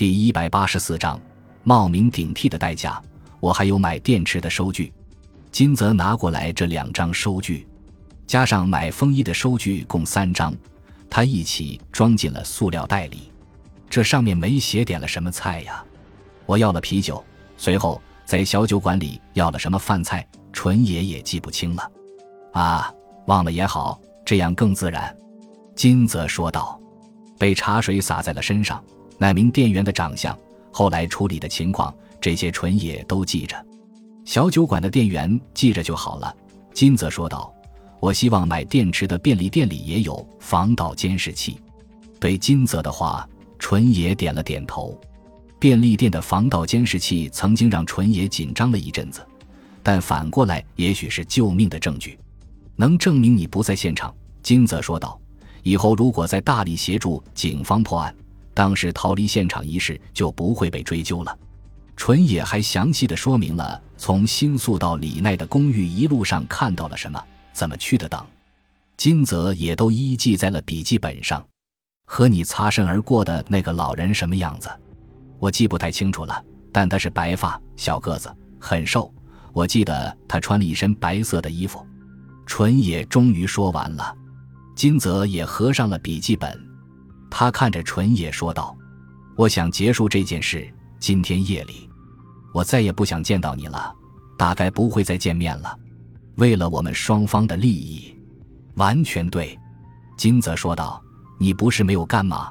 第一百八十四章，冒名顶替的代价。我还有买电池的收据。金泽拿过来这两张收据，加上买风衣的收据，共三张，他一起装进了塑料袋里。这上面没写点了什么菜呀？我要了啤酒，随后在小酒馆里要了什么饭菜，纯爷也记不清了。啊，忘了也好，这样更自然。金泽说道。被茶水洒在了身上。那名店员的长相，后来处理的情况，这些纯野都记着。小酒馆的店员记着就好了。金泽说道：“我希望买电池的便利店里也有防盗监视器。”对金泽的话，纯野点了点头。便利店的防盗监视器曾经让纯野紧张了一阵子，但反过来也许是救命的证据，能证明你不在现场。金泽说道：“以后如果在大力协助警方破案。”当时逃离现场一事就不会被追究了。纯野还详细的说明了从新宿到李奈的公寓一路上看到了什么，怎么去的等。金泽也都一一记在了笔记本上。和你擦身而过的那个老人什么样子？我记不太清楚了，但他是白发，小个子，很瘦。我记得他穿了一身白色的衣服。纯野终于说完了，金泽也合上了笔记本。他看着纯野说道：“我想结束这件事。今天夜里，我再也不想见到你了，大概不会再见面了。为了我们双方的利益，完全对。”金泽说道：“你不是没有干吗？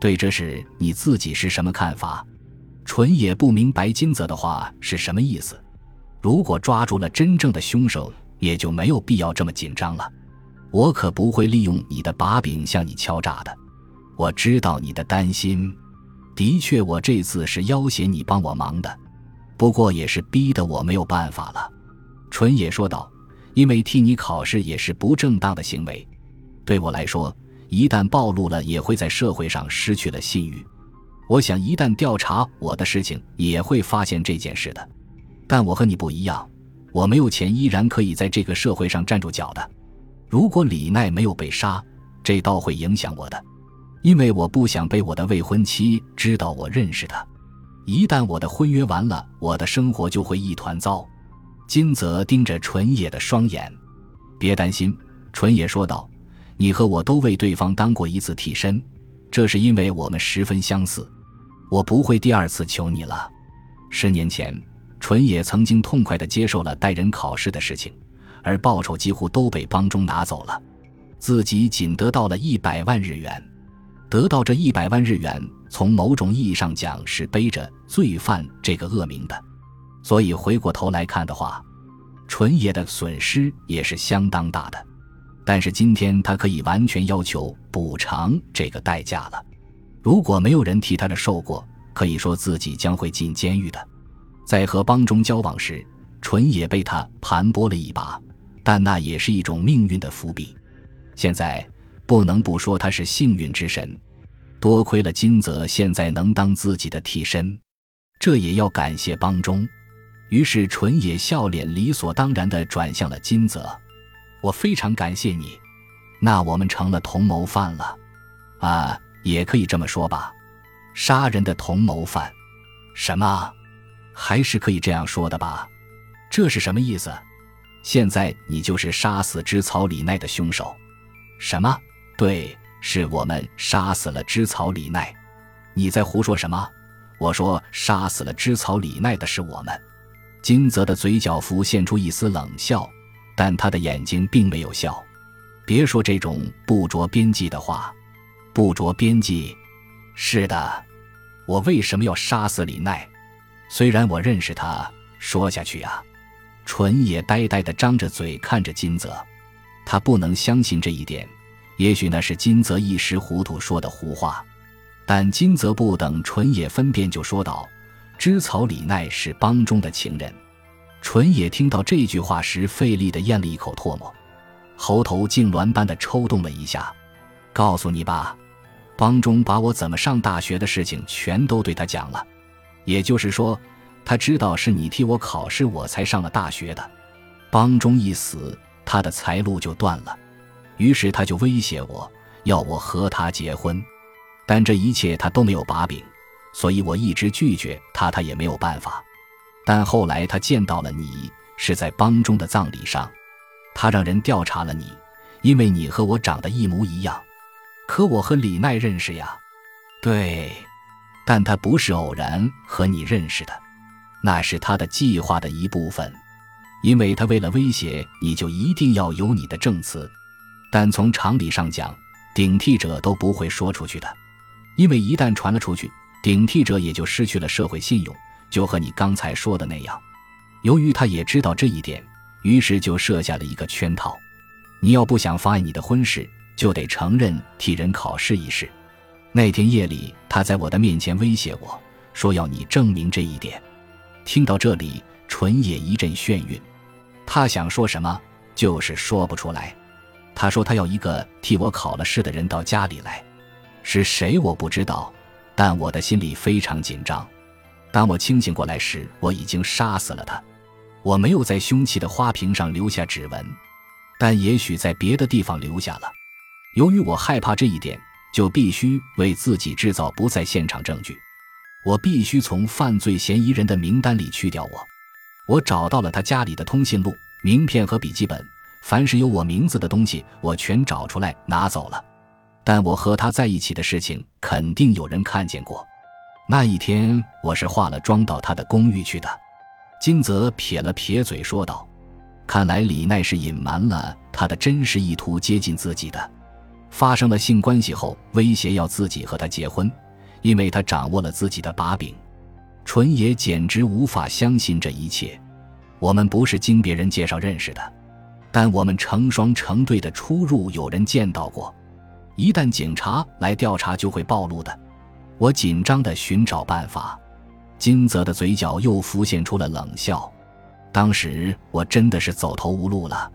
对这事你自己是什么看法？”纯野不明白金泽的话是什么意思。如果抓住了真正的凶手，也就没有必要这么紧张了。我可不会利用你的把柄向你敲诈的。我知道你的担心，的确，我这次是要挟你帮我忙的，不过也是逼得我没有办法了。”纯野说道，“因为替你考试也是不正当的行为，对我来说，一旦暴露了，也会在社会上失去了信誉。我想，一旦调查我的事情，也会发现这件事的。但我和你不一样，我没有钱，依然可以在这个社会上站住脚的。如果李奈没有被杀，这倒会影响我的。”因为我不想被我的未婚妻知道我认识他，一旦我的婚约完了，我的生活就会一团糟。金泽盯着纯野的双眼，别担心，纯野说道：“你和我都为对方当过一次替身，这是因为我们十分相似。我不会第二次求你了。”十年前，纯野曾经痛快地接受了带人考试的事情，而报酬几乎都被帮中拿走了，自己仅得到了一百万日元。得到这一百万日元，从某种意义上讲是背着罪犯这个恶名的，所以回过头来看的话，纯野的损失也是相当大的。但是今天他可以完全要求补偿这个代价了。如果没有人替他的受过，可以说自己将会进监狱的。在和帮中交往时，纯野被他盘剥了一把，但那也是一种命运的伏笔。现在。不能不说他是幸运之神，多亏了金泽现在能当自己的替身，这也要感谢帮中。于是纯野笑脸理所当然地转向了金泽：“我非常感谢你，那我们成了同谋犯了，啊，也可以这么说吧，杀人的同谋犯。什么？还是可以这样说的吧？这是什么意思？现在你就是杀死织草里奈的凶手？什么？”对，是我们杀死了织草李奈。你在胡说什么？我说杀死了织草李奈的是我们。金泽的嘴角浮现出一丝冷笑，但他的眼睛并没有笑。别说这种不着边际的话。不着边际？是的。我为什么要杀死李奈？虽然我认识他。说下去啊。纯也呆呆地张着嘴看着金泽，他不能相信这一点。也许那是金泽一时糊涂说的胡话，但金泽不等纯野分辨就说道：“织草李奈是帮中的情人。”纯野听到这句话时，费力地咽了一口唾沫，喉头痉挛般的抽动了一下。告诉你吧，帮中把我怎么上大学的事情全都对他讲了，也就是说，他知道是你替我考试，我才上了大学的。帮中一死，他的财路就断了。于是他就威胁我，要我和他结婚，但这一切他都没有把柄，所以我一直拒绝他，他也没有办法。但后来他见到了你，是在帮中的葬礼上，他让人调查了你，因为你和我长得一模一样。可我和李奈认识呀，对，但他不是偶然和你认识的，那是他的计划的一部分，因为他为了威胁你，就一定要有你的证词。但从常理上讲，顶替者都不会说出去的，因为一旦传了出去，顶替者也就失去了社会信用。就和你刚才说的那样，由于他也知道这一点，于是就设下了一个圈套：你要不想妨碍你的婚事。就得承认替人考试一事。那天夜里，他在我的面前威胁我说要你证明这一点。听到这里，纯也一阵眩晕。他想说什么，就是说不出来。他说他要一个替我考了试的人到家里来，是谁我不知道，但我的心里非常紧张。当我清醒过来时，我已经杀死了他。我没有在凶器的花瓶上留下指纹，但也许在别的地方留下了。由于我害怕这一点，就必须为自己制造不在现场证据。我必须从犯罪嫌疑人的名单里去掉我。我找到了他家里的通讯录、名片和笔记本，凡是有我名字的东西，我全找出来拿走了。但我和他在一起的事情，肯定有人看见过。那一天，我是化了妆到他的公寓去的。金泽撇了撇嘴说道：“看来李奈是隐瞒了他的真实意图，接近自己的。”发生了性关系后，威胁要自己和他结婚，因为他掌握了自己的把柄。纯野简直无法相信这一切。我们不是经别人介绍认识的，但我们成双成对的出入有人见到过。一旦警察来调查，就会暴露的。我紧张地寻找办法。金泽的嘴角又浮现出了冷笑。当时我真的是走投无路了。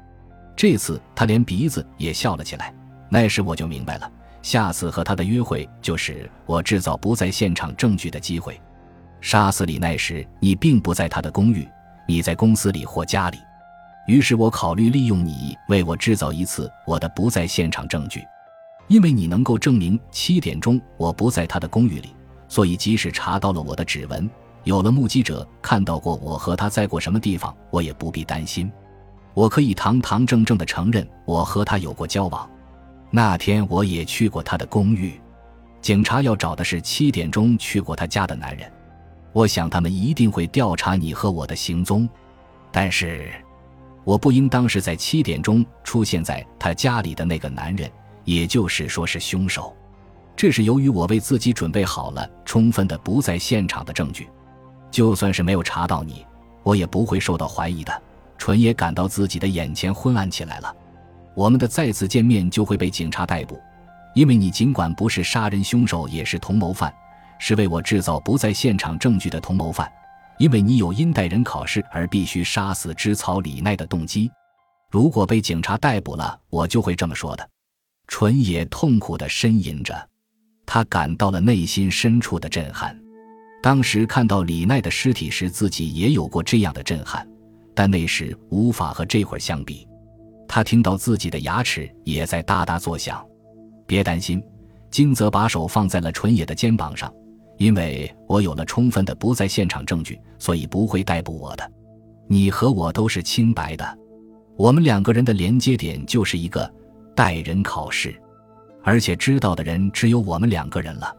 这次他连鼻子也笑了起来。那时我就明白了，下次和他的约会就是我制造不在现场证据的机会。杀死李奈时，你并不在他的公寓，你在公司里或家里。于是我考虑利用你为我制造一次我的不在现场证据，因为你能够证明七点钟我不在他的公寓里，所以即使查到了我的指纹，有了目击者看到过我和他在过什么地方，我也不必担心。我可以堂堂正正地承认我和他有过交往。那天我也去过他的公寓，警察要找的是七点钟去过他家的男人。我想他们一定会调查你和我的行踪，但是我不应当是在七点钟出现在他家里的那个男人，也就是说是凶手。这是由于我为自己准备好了充分的不在现场的证据，就算是没有查到你，我也不会受到怀疑的。纯也感到自己的眼前昏暗起来了。我们的再次见面就会被警察逮捕，因为你尽管不是杀人凶手，也是同谋犯，是为我制造不在现场证据的同谋犯。因为你有因待人考试而必须杀死织草李奈的动机。如果被警察逮捕了，我就会这么说的。纯野痛苦地呻吟着，他感到了内心深处的震撼。当时看到李奈的尸体时，自己也有过这样的震撼，但那时无法和这会儿相比。他听到自己的牙齿也在哒哒作响。别担心，金泽把手放在了纯野的肩膀上，因为我有了充分的不在现场证据，所以不会逮捕我的。你和我都是清白的，我们两个人的连接点就是一个待人考试，而且知道的人只有我们两个人了。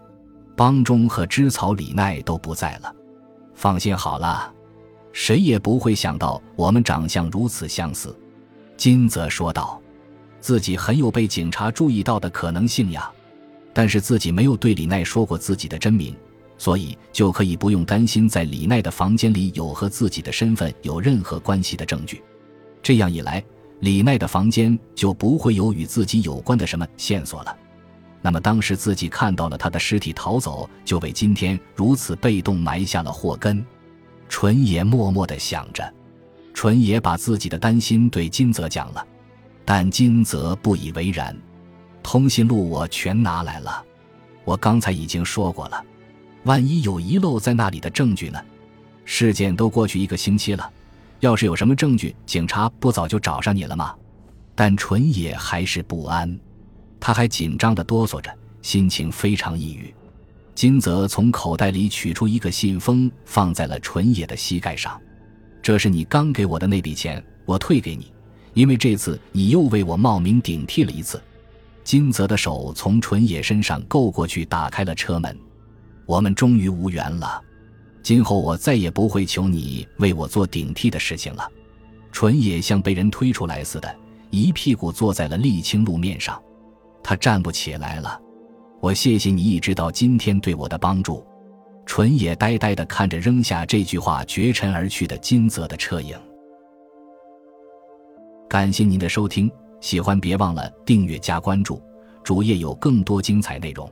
帮中和织草李奈都不在了，放心好了，谁也不会想到我们长相如此相似。金泽说道：“自己很有被警察注意到的可能性呀，但是自己没有对李奈说过自己的真名，所以就可以不用担心在李奈的房间里有和自己的身份有任何关系的证据。这样一来，李奈的房间就不会有与自己有关的什么线索了。那么当时自己看到了他的尸体逃走，就为今天如此被动埋下了祸根。”纯爷默默地想着。纯也把自己的担心对金泽讲了，但金泽不以为然。通讯录我全拿来了，我刚才已经说过了。万一有遗漏在那里的证据呢？事件都过去一个星期了，要是有什么证据，警察不早就找上你了吗？但纯野还是不安，他还紧张的哆嗦着，心情非常抑郁。金泽从口袋里取出一个信封，放在了纯野的膝盖上。这是你刚给我的那笔钱，我退给你，因为这次你又为我冒名顶替了一次。金泽的手从纯野身上够过去，打开了车门。我们终于无缘了。今后我再也不会求你为我做顶替的事情了。纯野像被人推出来似的，一屁股坐在了沥青路面上，他站不起来了。我谢谢你一直到今天对我的帮助。纯野呆呆地看着扔下这句话绝尘而去的金泽的车影。感谢您的收听，喜欢别忘了订阅加关注，主页有更多精彩内容。